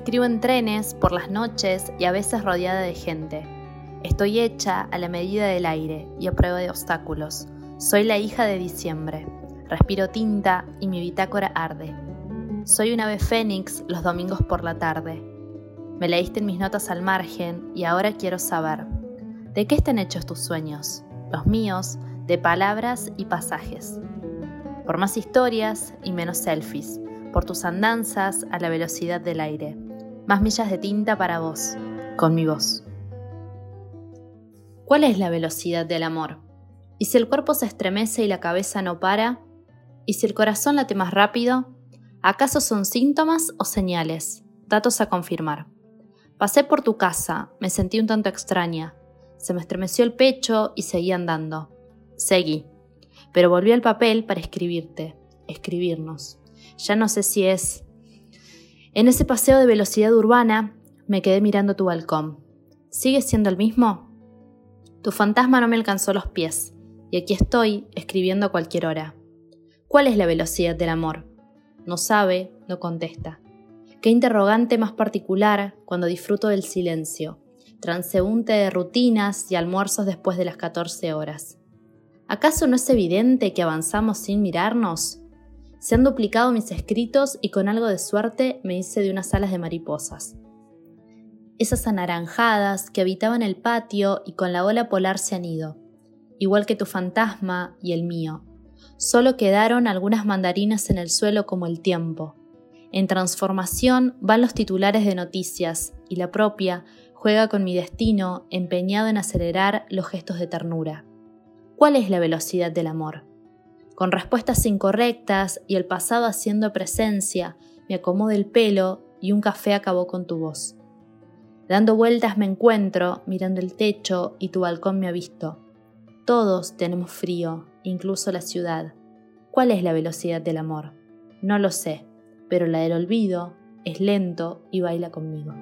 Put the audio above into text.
Escribo en trenes, por las noches y a veces rodeada de gente. Estoy hecha a la medida del aire y a prueba de obstáculos. Soy la hija de diciembre. Respiro tinta y mi bitácora arde. Soy un ave fénix los domingos por la tarde. Me leíste en mis notas al margen y ahora quiero saber, ¿de qué están hechos tus sueños? Los míos, de palabras y pasajes. Por más historias y menos selfies, por tus andanzas a la velocidad del aire. Más millas de tinta para vos, con mi voz. ¿Cuál es la velocidad del amor? ¿Y si el cuerpo se estremece y la cabeza no para? ¿Y si el corazón late más rápido? ¿Acaso son síntomas o señales? Datos a confirmar. Pasé por tu casa, me sentí un tanto extraña. Se me estremeció el pecho y seguí andando. Seguí. Pero volví al papel para escribirte, escribirnos. Ya no sé si es... En ese paseo de velocidad urbana me quedé mirando tu balcón. ¿Sigue siendo el mismo? Tu fantasma no me alcanzó los pies, y aquí estoy escribiendo a cualquier hora. ¿Cuál es la velocidad del amor? No sabe, no contesta. Qué interrogante más particular cuando disfruto del silencio, transeúnte de rutinas y almuerzos después de las 14 horas. ¿Acaso no es evidente que avanzamos sin mirarnos? Se han duplicado mis escritos y con algo de suerte me hice de unas alas de mariposas. Esas anaranjadas que habitaban el patio y con la ola polar se han ido, igual que tu fantasma y el mío. Solo quedaron algunas mandarinas en el suelo como el tiempo, en transformación van los titulares de noticias y la propia juega con mi destino empeñado en acelerar los gestos de ternura. ¿Cuál es la velocidad del amor? Con respuestas incorrectas y el pasado haciendo presencia, me acomodo el pelo y un café acabó con tu voz. Dando vueltas me encuentro, mirando el techo y tu balcón me ha visto. Todos tenemos frío, incluso la ciudad. ¿Cuál es la velocidad del amor? No lo sé pero la del olvido es lento y baila conmigo.